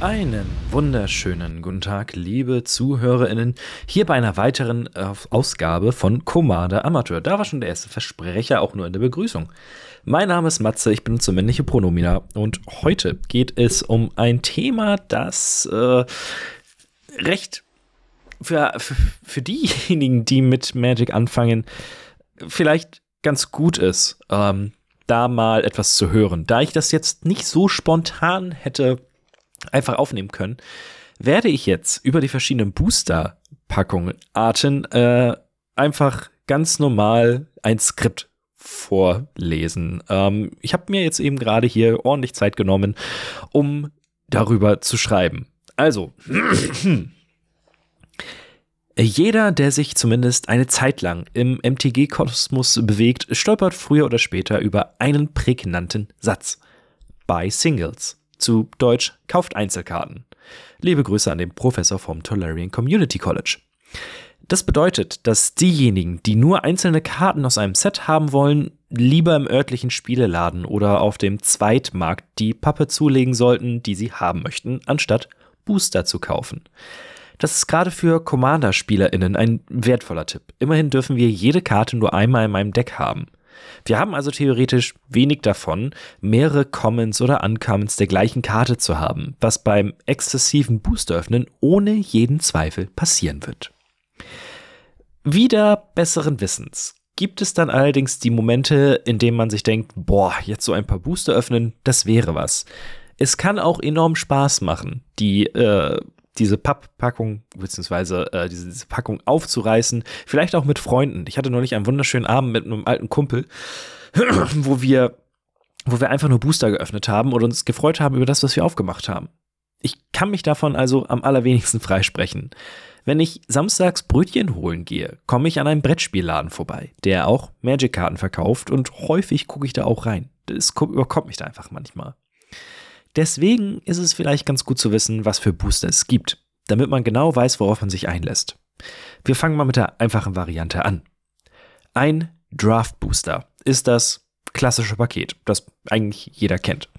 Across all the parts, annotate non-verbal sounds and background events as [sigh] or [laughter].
Einen wunderschönen guten Tag, liebe ZuhörerInnen, hier bei einer weiteren äh, Ausgabe von Commander Amateur. Da war schon der erste Versprecher, auch nur in der Begrüßung. Mein Name ist Matze, ich benutze männliche Pronomina und heute geht es um ein Thema, das äh, recht für, für, für diejenigen, die mit Magic anfangen, vielleicht ganz gut ist, ähm, da mal etwas zu hören. Da ich das jetzt nicht so spontan hätte einfach aufnehmen können, werde ich jetzt über die verschiedenen Booster-Packungen Arten äh, einfach ganz normal ein Skript vorlesen. Ähm, ich habe mir jetzt eben gerade hier ordentlich Zeit genommen, um darüber zu schreiben. Also, [clears throat] jeder, der sich zumindest eine Zeit lang im MTG-Kosmos bewegt, stolpert früher oder später über einen prägnanten Satz. Buy Singles. Zu Deutsch, kauft Einzelkarten. Liebe Grüße an den Professor vom Tolarian Community College. Das bedeutet, dass diejenigen, die nur einzelne Karten aus einem Set haben wollen, lieber im örtlichen Spieleladen oder auf dem Zweitmarkt die Pappe zulegen sollten, die sie haben möchten, anstatt Booster zu kaufen. Das ist gerade für Commander-SpielerInnen ein wertvoller Tipp. Immerhin dürfen wir jede Karte nur einmal in meinem Deck haben. Wir haben also theoretisch wenig davon, mehrere Commons oder Uncommons der gleichen Karte zu haben, was beim exzessiven Booster-Öffnen ohne jeden Zweifel passieren wird. Wieder besseren Wissens gibt es dann allerdings die Momente, in denen man sich denkt, boah, jetzt so ein paar Booster öffnen, das wäre was. Es kann auch enorm Spaß machen, die äh, diese Papppackung beziehungsweise äh, diese, diese, Packung aufzureißen, vielleicht auch mit Freunden. Ich hatte neulich einen wunderschönen Abend mit einem alten Kumpel, [clears throat] wo wir, wo wir einfach nur Booster geöffnet haben und uns gefreut haben über das, was wir aufgemacht haben. Ich kann mich davon also am allerwenigsten freisprechen. Wenn ich samstags Brötchen holen gehe, komme ich an einem Brettspielladen vorbei, der auch Magic-Karten verkauft und häufig gucke ich da auch rein. Das überkommt mich da einfach manchmal. Deswegen ist es vielleicht ganz gut zu wissen, was für Booster es gibt, damit man genau weiß, worauf man sich einlässt. Wir fangen mal mit der einfachen Variante an. Ein Draft Booster ist das klassische Paket, das eigentlich jeder kennt.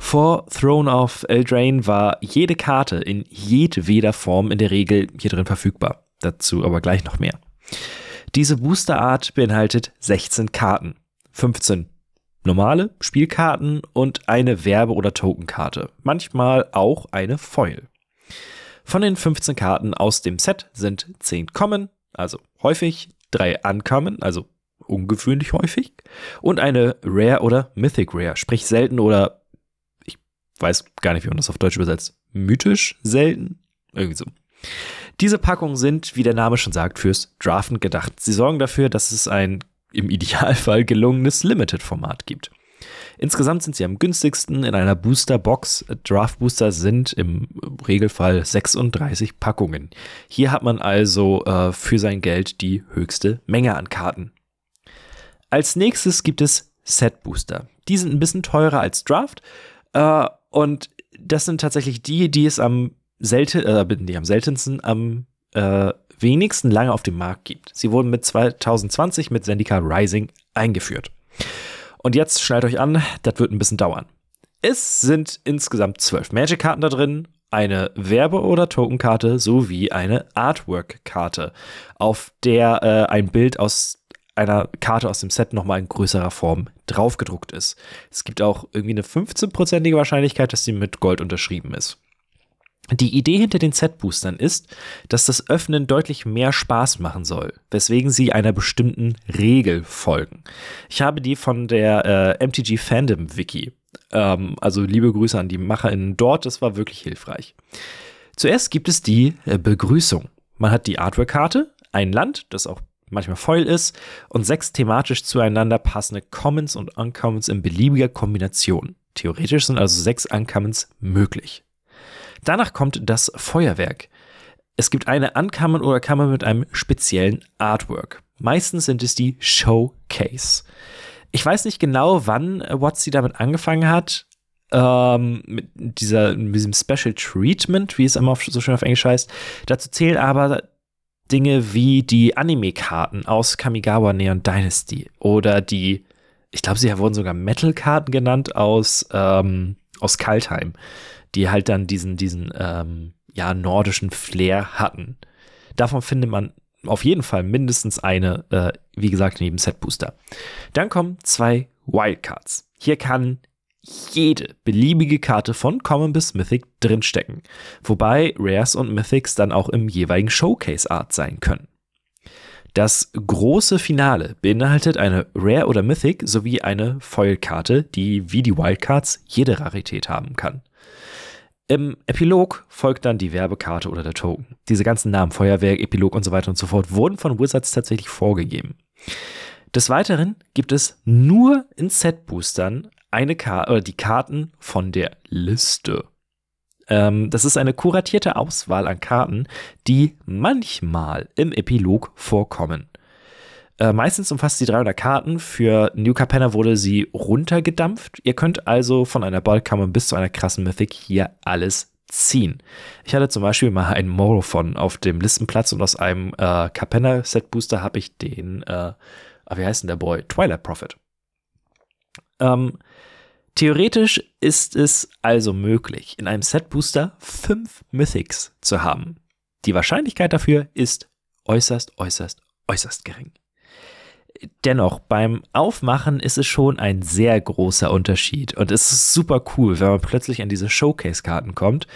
Vor Throne of Eldraine war jede Karte in jedweder Form in der Regel hier drin verfügbar. Dazu aber gleich noch mehr. Diese Boosterart beinhaltet 16 Karten, 15 normale Spielkarten und eine Werbe- oder Tokenkarte. Manchmal auch eine Foil. Von den 15 Karten aus dem Set sind 10 Common, also häufig, 3 Uncommon, also ungewöhnlich häufig, und eine Rare oder Mythic Rare, sprich selten oder ich weiß gar nicht, wie man das auf Deutsch übersetzt, mythisch selten, irgendwie so. Diese Packungen sind, wie der Name schon sagt, fürs Draften gedacht. Sie sorgen dafür, dass es ein im Idealfall gelungenes Limited-Format gibt. Insgesamt sind sie am günstigsten in einer Booster-Box. Draft-Booster sind im Regelfall 36 Packungen. Hier hat man also äh, für sein Geld die höchste Menge an Karten. Als nächstes gibt es Set-Booster. Die sind ein bisschen teurer als Draft äh, und das sind tatsächlich die, die es am, selten, äh, die am seltensten am äh, wenigsten lange auf dem Markt gibt. Sie wurden mit 2020 mit Zendika Rising eingeführt. Und jetzt schnallt euch an, das wird ein bisschen dauern. Es sind insgesamt zwölf Magic-Karten da drin, eine Werbe- oder Tokenkarte sowie eine Artwork-Karte, auf der äh, ein Bild aus einer Karte aus dem Set nochmal in größerer Form draufgedruckt ist. Es gibt auch irgendwie eine 15-prozentige Wahrscheinlichkeit, dass sie mit Gold unterschrieben ist. Die Idee hinter den Set-Boostern ist, dass das Öffnen deutlich mehr Spaß machen soll, weswegen sie einer bestimmten Regel folgen. Ich habe die von der äh, MTG Fandom Wiki. Ähm, also liebe Grüße an die MacherInnen dort, das war wirklich hilfreich. Zuerst gibt es die äh, Begrüßung. Man hat die Artwork-Karte, ein Land, das auch manchmal Foil ist, und sechs thematisch zueinander passende Commons und Uncommons in beliebiger Kombination. Theoretisch sind also sechs Uncommons möglich. Danach kommt das Feuerwerk. Es gibt eine Uncommon oder Common mit einem speziellen Artwork. Meistens sind es die Showcase. Ich weiß nicht genau, wann Watsi damit angefangen hat, ähm, mit, dieser, mit diesem Special Treatment, wie es immer so schön auf Englisch heißt. Dazu zählen aber Dinge wie die Anime-Karten aus Kamigawa Neon Dynasty oder die, ich glaube, sie wurden sogar Metal-Karten genannt aus, ähm, aus Kaltheim, die halt dann diesen, diesen ähm, ja, nordischen Flair hatten. Davon findet man auf jeden Fall mindestens eine, äh, wie gesagt, neben Set Booster. Dann kommen zwei Wildcards. Hier kann jede beliebige Karte von Common bis Mythic drinstecken, wobei Rares und Mythics dann auch im jeweiligen Showcase-Art sein können. Das große Finale beinhaltet eine Rare oder Mythic sowie eine Foil-Karte, die wie die Wildcards jede Rarität haben kann. Im Epilog folgt dann die Werbekarte oder der Token. Diese ganzen Namen, Feuerwerk, Epilog und so weiter und so fort, wurden von Wizards tatsächlich vorgegeben. Des Weiteren gibt es nur in Set-Boostern eine Karte oder die Karten von der Liste. Ähm, das ist eine kuratierte Auswahl an Karten, die manchmal im Epilog vorkommen. Äh, meistens umfasst sie 300 Karten. Für New Capenna wurde sie runtergedampft. Ihr könnt also von einer Ballkammer bis zu einer krassen Mythic hier alles ziehen. Ich hatte zum Beispiel mal einen Morophon auf dem Listenplatz und aus einem äh, Capenna Set Booster habe ich den, äh, ah, wie heißt denn der Boy? Twilight Prophet. Ähm, Theoretisch ist es also möglich, in einem Set-Booster fünf Mythics zu haben. Die Wahrscheinlichkeit dafür ist äußerst, äußerst, äußerst gering. Dennoch, beim Aufmachen ist es schon ein sehr großer Unterschied und es ist super cool, wenn man plötzlich an diese Showcase-Karten kommt,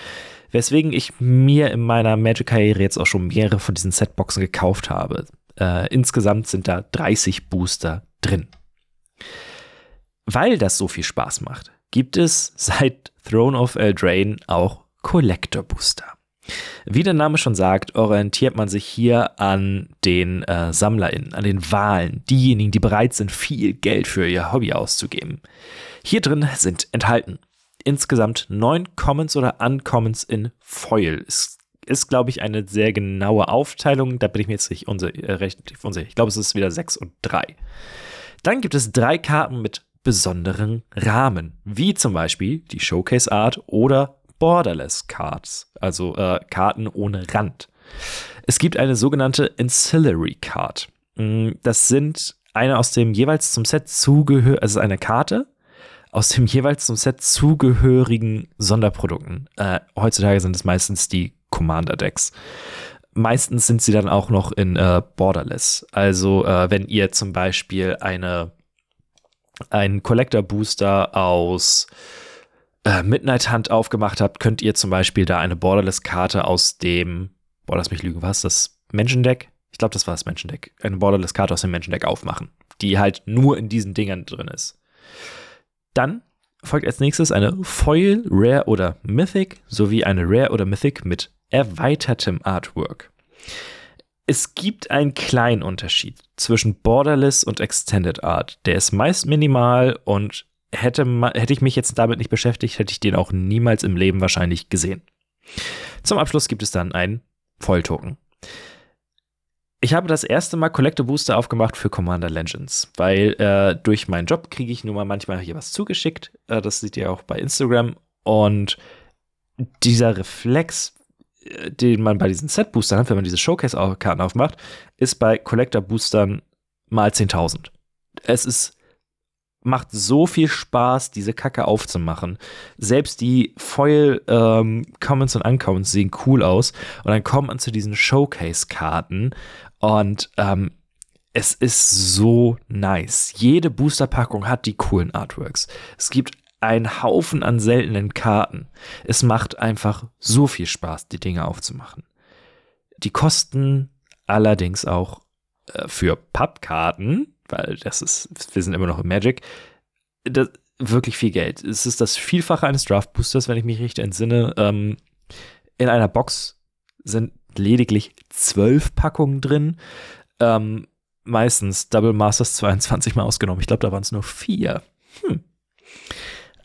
weswegen ich mir in meiner Magic-Karriere jetzt auch schon mehrere von diesen Setboxen gekauft habe. Äh, insgesamt sind da 30 Booster drin. Weil das so viel Spaß macht, gibt es seit Throne of Eldraine auch Collector Booster. Wie der Name schon sagt, orientiert man sich hier an den äh, SammlerInnen, an den Wahlen, diejenigen, die bereit sind, viel Geld für ihr Hobby auszugeben. Hier drin sind enthalten insgesamt neun Commons oder Uncommons in Foil. Es ist, glaube ich, eine sehr genaue Aufteilung. Da bin ich mir jetzt nicht unsicher, äh, recht unsicher. Ich glaube, es ist wieder sechs und drei. Dann gibt es drei Karten mit besonderen Rahmen, wie zum Beispiel die Showcase Art oder Borderless Cards, also äh, Karten ohne Rand. Es gibt eine sogenannte Ancillary Card. Mm, das sind eine aus dem jeweils zum Set zugehör, also eine Karte aus dem [laughs] jeweils zum Set zugehörigen Sonderprodukten. Äh, heutzutage sind es meistens die Commander Decks. Meistens sind sie dann auch noch in äh, Borderless. Also äh, wenn ihr zum Beispiel eine einen Collector Booster aus äh, Midnight Hunt aufgemacht habt, könnt ihr zum Beispiel da eine Borderless-Karte aus dem, boah, lass mich lügen, was, das Menschendeck? Ich glaube, das war das Menschendeck. Eine Borderless-Karte aus dem Menschendeck aufmachen, die halt nur in diesen Dingern drin ist. Dann folgt als nächstes eine Foil, Rare oder Mythic sowie eine Rare oder Mythic mit erweitertem Artwork. Es gibt einen kleinen Unterschied zwischen Borderless und Extended Art. Der ist meist minimal und hätte, hätte ich mich jetzt damit nicht beschäftigt, hätte ich den auch niemals im Leben wahrscheinlich gesehen. Zum Abschluss gibt es dann einen Volltoken. Ich habe das erste Mal Collector Booster aufgemacht für Commander Legends, weil äh, durch meinen Job kriege ich nun mal manchmal hier was zugeschickt. Äh, das seht ihr auch bei Instagram. Und dieser Reflex, den man bei diesen Set-Boostern hat, wenn man diese Showcase-Karten aufmacht, ist bei Collector-Boostern mal 10.000. Es ist macht so viel Spaß, diese Kacke aufzumachen. Selbst die Foil ähm, Comments und Uncomments sehen cool aus. Und dann kommt man zu diesen Showcase-Karten und ähm, es ist so nice. Jede Booster-Packung hat die coolen Artworks. Es gibt ein Haufen an seltenen Karten. Es macht einfach so viel Spaß, die Dinge aufzumachen. Die kosten allerdings auch äh, für Pappkarten, weil das ist, wir sind immer noch im Magic, das, wirklich viel Geld. Es ist das Vielfache eines Draft Boosters, wenn ich mich richtig entsinne. Ähm, in einer Box sind lediglich zwölf Packungen drin. Ähm, meistens Double Masters 22 mal ausgenommen. Ich glaube, da waren es nur vier. Hm.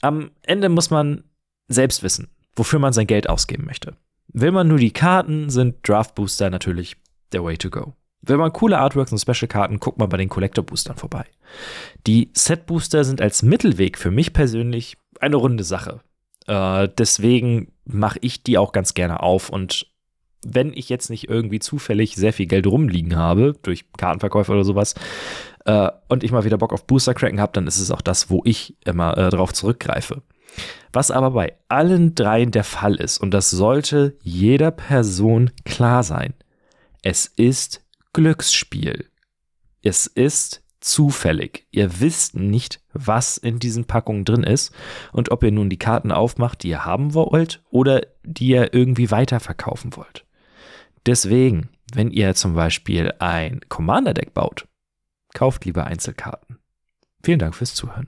Am Ende muss man selbst wissen, wofür man sein Geld ausgeben möchte. Will man nur die Karten, sind Draft Booster natürlich der Way to go. Will man coole Artworks und Special-Karten, guckt mal bei den Collector-Boostern vorbei. Die Set-Booster sind als Mittelweg für mich persönlich eine runde Sache. Äh, deswegen mache ich die auch ganz gerne auf und wenn ich jetzt nicht irgendwie zufällig sehr viel Geld rumliegen habe, durch Kartenverkäufe oder sowas, äh, und ich mal wieder Bock auf Booster-Cracken habe, dann ist es auch das, wo ich immer äh, drauf zurückgreife. Was aber bei allen dreien der Fall ist, und das sollte jeder Person klar sein, es ist Glücksspiel. Es ist zufällig. Ihr wisst nicht, was in diesen Packungen drin ist und ob ihr nun die Karten aufmacht, die ihr haben wollt oder die ihr irgendwie weiterverkaufen wollt. Deswegen, wenn ihr zum Beispiel ein Commander-Deck baut, kauft lieber Einzelkarten. Vielen Dank fürs Zuhören.